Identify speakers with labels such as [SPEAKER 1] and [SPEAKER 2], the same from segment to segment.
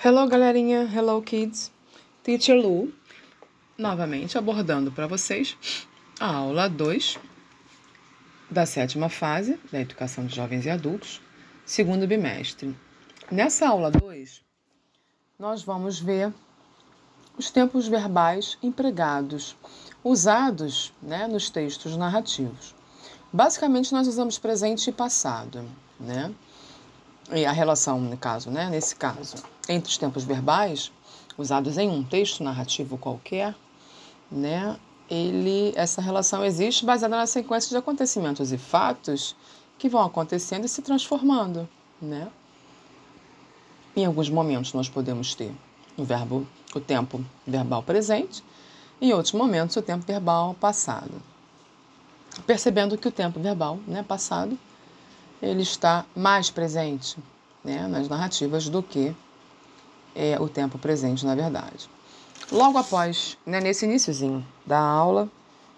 [SPEAKER 1] Hello, galerinha. Hello, kids. Teacher Lu, novamente abordando para vocês a aula 2 da sétima fase da educação de jovens e adultos, segundo bimestre. Nessa aula 2, nós vamos ver os tempos verbais empregados, usados né, nos textos narrativos. Basicamente, nós usamos presente e passado, né? E a relação, no caso, né, nesse caso, entre os tempos verbais usados em um texto narrativo qualquer, né, ele, essa relação existe baseada na sequência de acontecimentos e fatos que vão acontecendo e se transformando, né? Em alguns momentos nós podemos ter o verbo, o tempo verbal presente, em outros momentos o tempo verbal passado. Percebendo que o tempo verbal, né, passado, ele está mais presente né, nas narrativas do que é, o tempo presente, na verdade. Logo após, né, nesse iníciozinho da aula,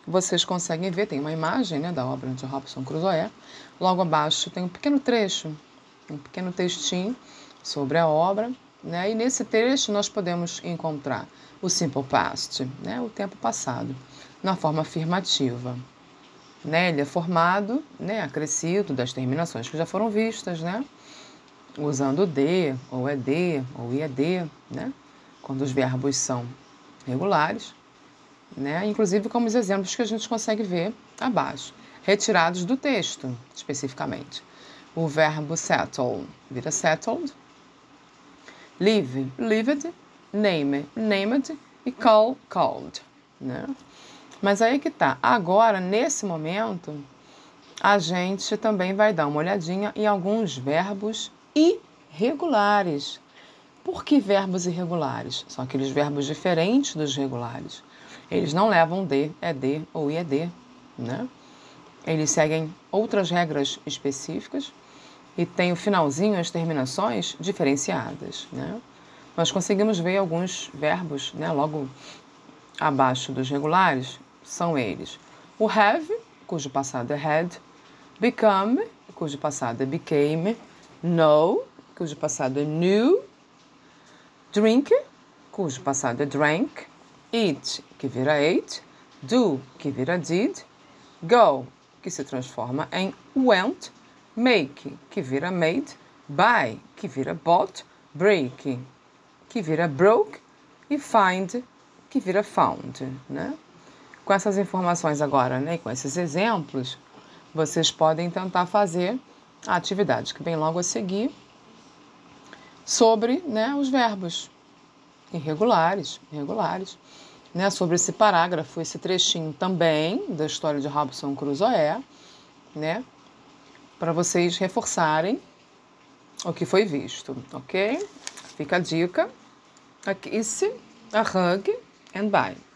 [SPEAKER 1] vocês conseguem ver, tem uma imagem né, da obra de Robson Crusoe. Logo abaixo tem um pequeno trecho, um pequeno textinho sobre a obra. Né, e nesse trecho nós podemos encontrar o simple past, né, o tempo passado, na forma afirmativa. Né? Ele é formado, né, acrescido das terminações que já foram vistas, né? Usando de, ou ed, ou ied, né? quando os verbos são regulares, né? inclusive como os exemplos que a gente consegue ver abaixo, retirados do texto, especificamente. O verbo settle vira settled, live, lived, name, named e call, called. Né? Mas aí que tá. Agora, nesse momento, a gente também vai dar uma olhadinha em alguns verbos irregulares. Por que verbos irregulares? São aqueles verbos diferentes dos regulares. Eles não levam de, é de ou ied, né? Eles seguem outras regras específicas e tem o finalzinho, as terminações diferenciadas, né? Nós conseguimos ver alguns verbos, né, logo abaixo dos regulares, são eles. O have, cujo passado é had, become, cujo passado é became, know, cujo passado é knew, drink, cujo passado é drank, eat, que vira ate, do, que vira did, go, que se transforma em went, make, que vira made, buy, que vira bought, break, que vira broke e find, que vira found, né? Com essas informações agora, né, com esses exemplos, vocês podem tentar fazer a atividade que vem logo a seguir sobre né, os verbos irregulares, irregulares, né, sobre esse parágrafo, esse trechinho também da história de Robson Crusoe, né, para vocês reforçarem o que foi visto, ok? Fica a dica. A kiss, a hug and bye.